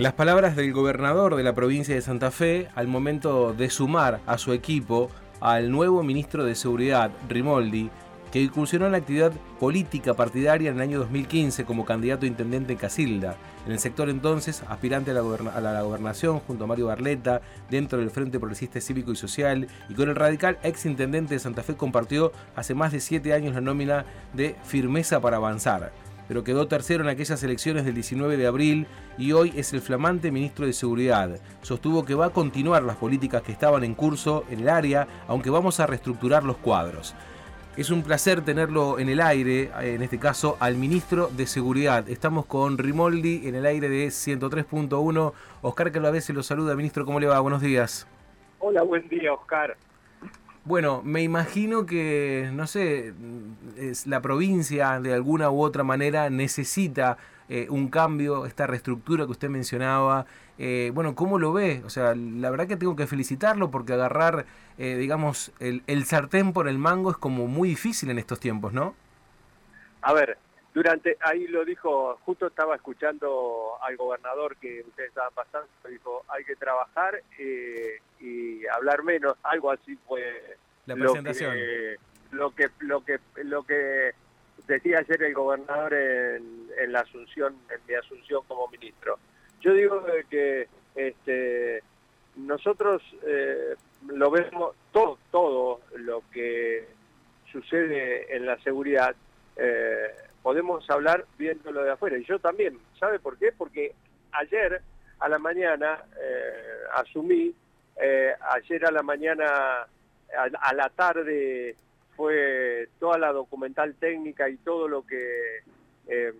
Las palabras del gobernador de la provincia de Santa Fe al momento de sumar a su equipo al nuevo ministro de Seguridad, Rimoldi, que incursionó en la actividad política partidaria en el año 2015 como candidato a intendente en Casilda. En el sector entonces, aspirante a la, gobernación junto a Mario Barleta, dentro del Frente Progresista Cívico y Social, y con el radical ex intendente de Santa Fe compartió hace más de siete años la nómina de Firmeza para Avanzar pero quedó tercero en aquellas elecciones del 19 de abril y hoy es el flamante ministro de Seguridad. Sostuvo que va a continuar las políticas que estaban en curso en el área, aunque vamos a reestructurar los cuadros. Es un placer tenerlo en el aire, en este caso al ministro de Seguridad. Estamos con Rimoldi en el aire de 103.1. Oscar Calavese lo saluda. Ministro, ¿cómo le va? Buenos días. Hola, buen día, Oscar. Bueno, me imagino que, no sé, es la provincia de alguna u otra manera necesita eh, un cambio, esta reestructura que usted mencionaba. Eh, bueno, ¿cómo lo ve? O sea, la verdad que tengo que felicitarlo porque agarrar, eh, digamos, el, el sartén por el mango es como muy difícil en estos tiempos, ¿no? A ver, durante, ahí lo dijo, justo estaba escuchando al gobernador que ustedes estaban pasando, dijo, hay que trabajar eh, y hablar menos, algo así fue la presentación. Lo que, lo que, lo que, decía ayer el gobernador en, en la asunción, en mi asunción como ministro. Yo digo que este, nosotros eh, lo vemos todo, todo lo que sucede en la seguridad. Eh, podemos hablar viéndolo de afuera. Y yo también, ¿sabe por qué? Porque ayer a la mañana eh, asumí, eh, ayer a la mañana, a, la tarde fue toda la documental técnica y todo lo que em,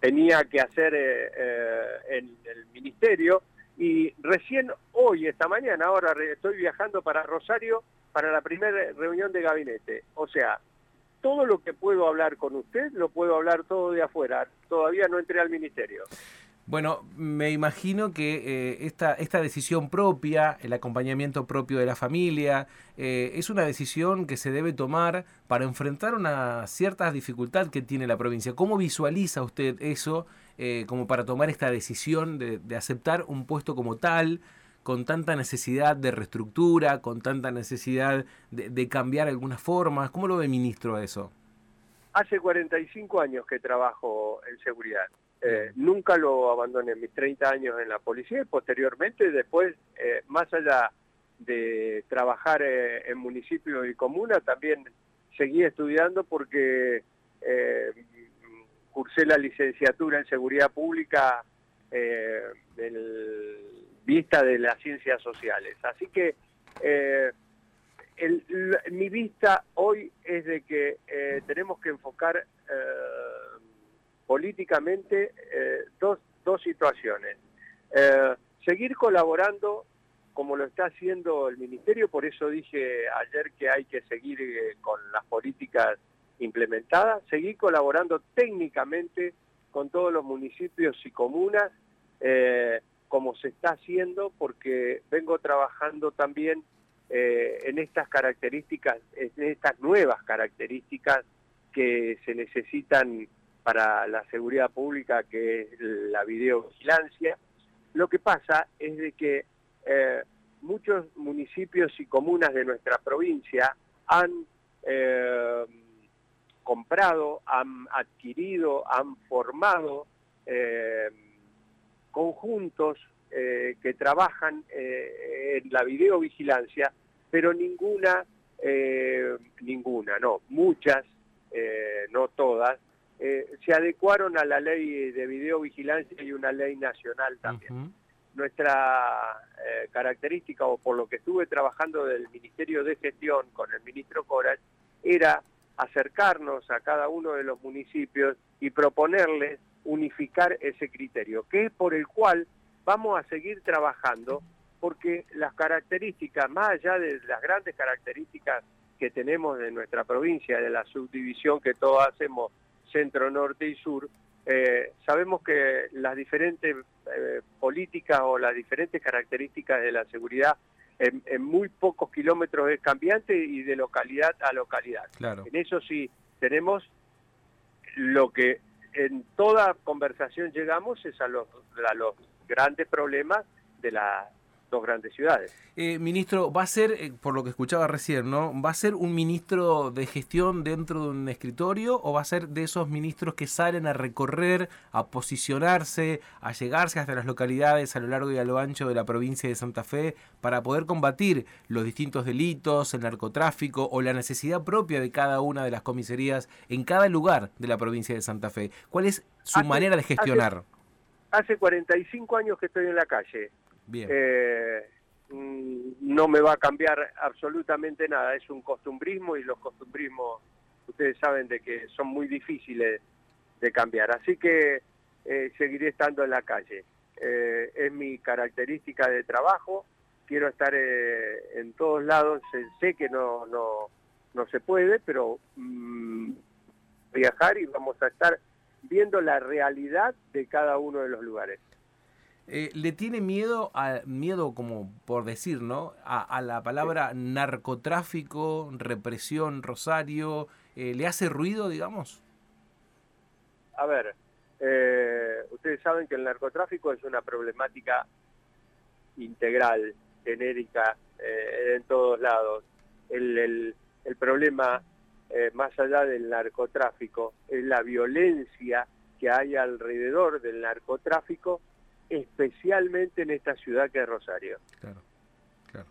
tenía que hacer eh, en el ministerio. Y recién hoy, esta mañana, ahora estoy viajando para Rosario para la primera reunión de gabinete. O sea, todo lo que puedo hablar con usted lo puedo hablar todo de afuera. Todavía no entré al ministerio. Bueno, me imagino que eh, esta, esta decisión propia, el acompañamiento propio de la familia, eh, es una decisión que se debe tomar para enfrentar una cierta dificultad que tiene la provincia. ¿Cómo visualiza usted eso eh, como para tomar esta decisión de, de aceptar un puesto como tal? Con tanta necesidad de reestructura, con tanta necesidad de, cambiar algunas formas? ¿Cómo lo ve ministro eso? Hace 45 años que trabajo en seguridad. Eh, nunca lo abandoné, mis 30 años en la policía y posteriormente, después, eh, más allá de trabajar eh, en municipio y comuna, también seguí estudiando porque cursé la licenciatura en seguridad pública del vista de las ciencias sociales. Así que eh, mi vista hoy es de que eh, tenemos que enfocar eh, políticamente dos, dos situaciones. seguir colaborando como lo está haciendo el Ministerio, por eso dije ayer que hay que seguir con las políticas implementadas, seguir colaborando técnicamente con todos los municipios y comunas, como se está haciendo, porque vengo trabajando también eh, en estas características, en estas nuevas características que se necesitan para la seguridad pública, que es la videovigilancia. Lo que pasa es de que eh, muchos municipios y comunas de nuestra provincia han eh, comprado, han adquirido, han formado conjuntos eh, que trabajan eh, en la videovigilancia, pero ninguna, eh, ninguna, no, muchas, no todas, se adecuaron a la ley de videovigilancia y una ley nacional también. Nuestra característica, o por lo que estuve trabajando del Ministerio de Gestión con el ministro Coral, era acercarnos a cada uno de los municipios y proponerles unificar ese criterio, que es por el cual vamos a seguir trabajando, porque las características, más allá de las grandes características que tenemos de nuestra provincia, de la subdivisión que todos hacemos centro, norte y sur, eh, sabemos que las diferentes eh, políticas o las diferentes características de la seguridad en, en, muy pocos kilómetros es cambiante y de localidad a localidad. Claro. En eso sí tenemos lo que en toda conversación llegamos es a los, a los grandes problemas de las dos grandes ciudades. Eh, ministro, va a ser, eh, por lo que escuchaba recién, ¿no? ¿Va a ser un ministro de gestión dentro de un escritorio o va a ser de esos ministros que salen a recorrer, a posicionarse, a llegarse hasta las localidades a lo largo y a lo ancho de la provincia de Santa Fe para poder combatir los distintos delitos, el narcotráfico o la necesidad propia de cada una de las comisarías en cada lugar de la provincia de Santa Fe? ¿Cuál es su manera de gestionar? Hace, hace 45 años que estoy en la calle. Eh, mm, no me va a cambiar absolutamente nada, es un costumbrismo y los costumbrismos, ustedes saben de que son muy difíciles de cambiar, así que eh, seguiré estando en la calle. Eh, es mi característica de trabajo, quiero estar en todos lados, sé que no, no, no se puede, pero mm, viajar y vamos a estar viendo la realidad de cada uno de los lugares. Eh, ¿Le tiene miedo, a, miedo como por decir, ¿no? A, la palabra narcotráfico, represión, Rosario? Eh, ¿Le hace ruido, digamos? A ver, eh, ustedes saben que el narcotráfico es una problemática integral, genérica, en todos lados. El, el, el problema, más allá del narcotráfico, es la violencia que hay alrededor del narcotráfico especialmente en esta ciudad que es Rosario. Claro, claro.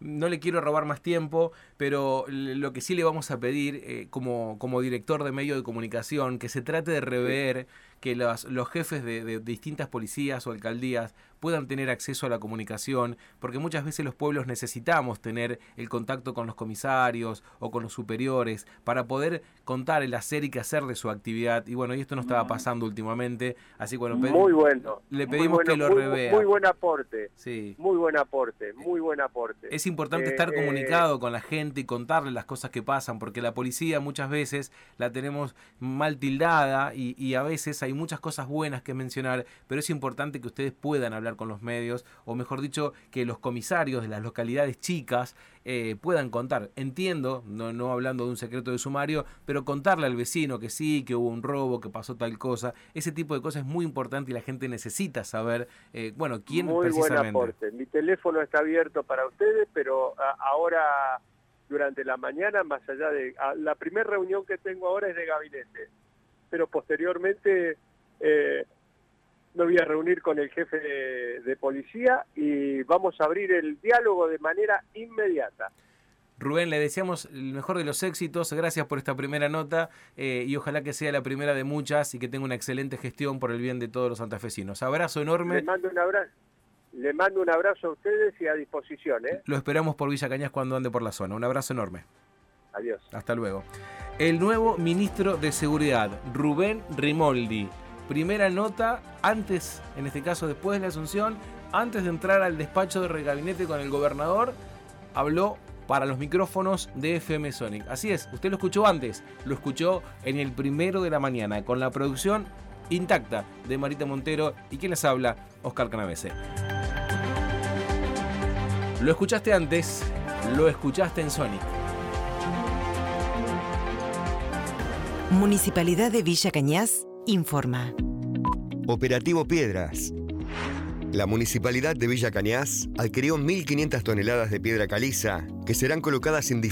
No le quiero robar más tiempo, pero lo que sí le vamos a pedir eh, como, como director de medio de comunicación, que se trate de rever que los, los jefes de, distintas policías o alcaldías puedan tener acceso a la comunicación, porque muchas veces los pueblos necesitamos tener el contacto con los comisarios o con los superiores para poder contar el hacer y qué hacer de su actividad. Y bueno, y esto no estaba pasando últimamente, así bueno, muy bueno. Le pedimos que lo revea. Muy buen aporte. Sí. Muy buen aporte, muy buen aporte. Es importante estar eh, comunicado con la gente y contarle las cosas que pasan, porque la policía muchas veces la tenemos mal tildada y, y a veces hay muchas cosas buenas que mencionar, pero es importante que ustedes puedan hablar con los medios, o mejor dicho, que los comisarios de las localidades chicas eh, puedan contar. Entiendo, no, no hablando de un secreto de sumario, pero contarle al vecino que sí, que hubo un robo, que pasó tal cosa, ese tipo de cosas es muy importante y la gente necesita saber, eh, bueno, quién muy precisamente. Buen aporte. Mi teléfono está abierto para ustedes, pero ahora durante la mañana, más allá de... la primera reunión que tengo ahora es de gabinete, pero posteriormente eh, me voy a reunir con el jefe de, policía y vamos a abrir el diálogo de manera inmediata. Rubén, le deseamos el mejor de los éxitos, gracias por esta primera nota eh, y ojalá que sea la primera de muchas y que tenga una excelente gestión por el bien de todos los santafesinos. Abrazo enorme. Le mando un abrazo. Le mando un abrazo a ustedes y a disposición. ¿eh? Lo esperamos por Villa Cañas cuando ande por la zona. Un abrazo enorme. Adiós. Hasta luego. El nuevo ministro de Seguridad, Rubén Rimoldi, primera nota antes, en este caso después de la asunción, antes de entrar al despacho de regabinete con el gobernador, habló para los micrófonos de FM Sonic. Así es, usted lo escuchó antes, lo escuchó en el primero de la mañana, con la producción intacta de Marita Montero y quien les habla, Oscar Canavese. Lo escuchaste antes, lo escuchaste en Sonic. Municipalidad de Villa Cañas informa. Operativo Piedras. La Municipalidad de Villa Cañas adquirió 1.500 toneladas de piedra caliza que serán colocadas en diferentes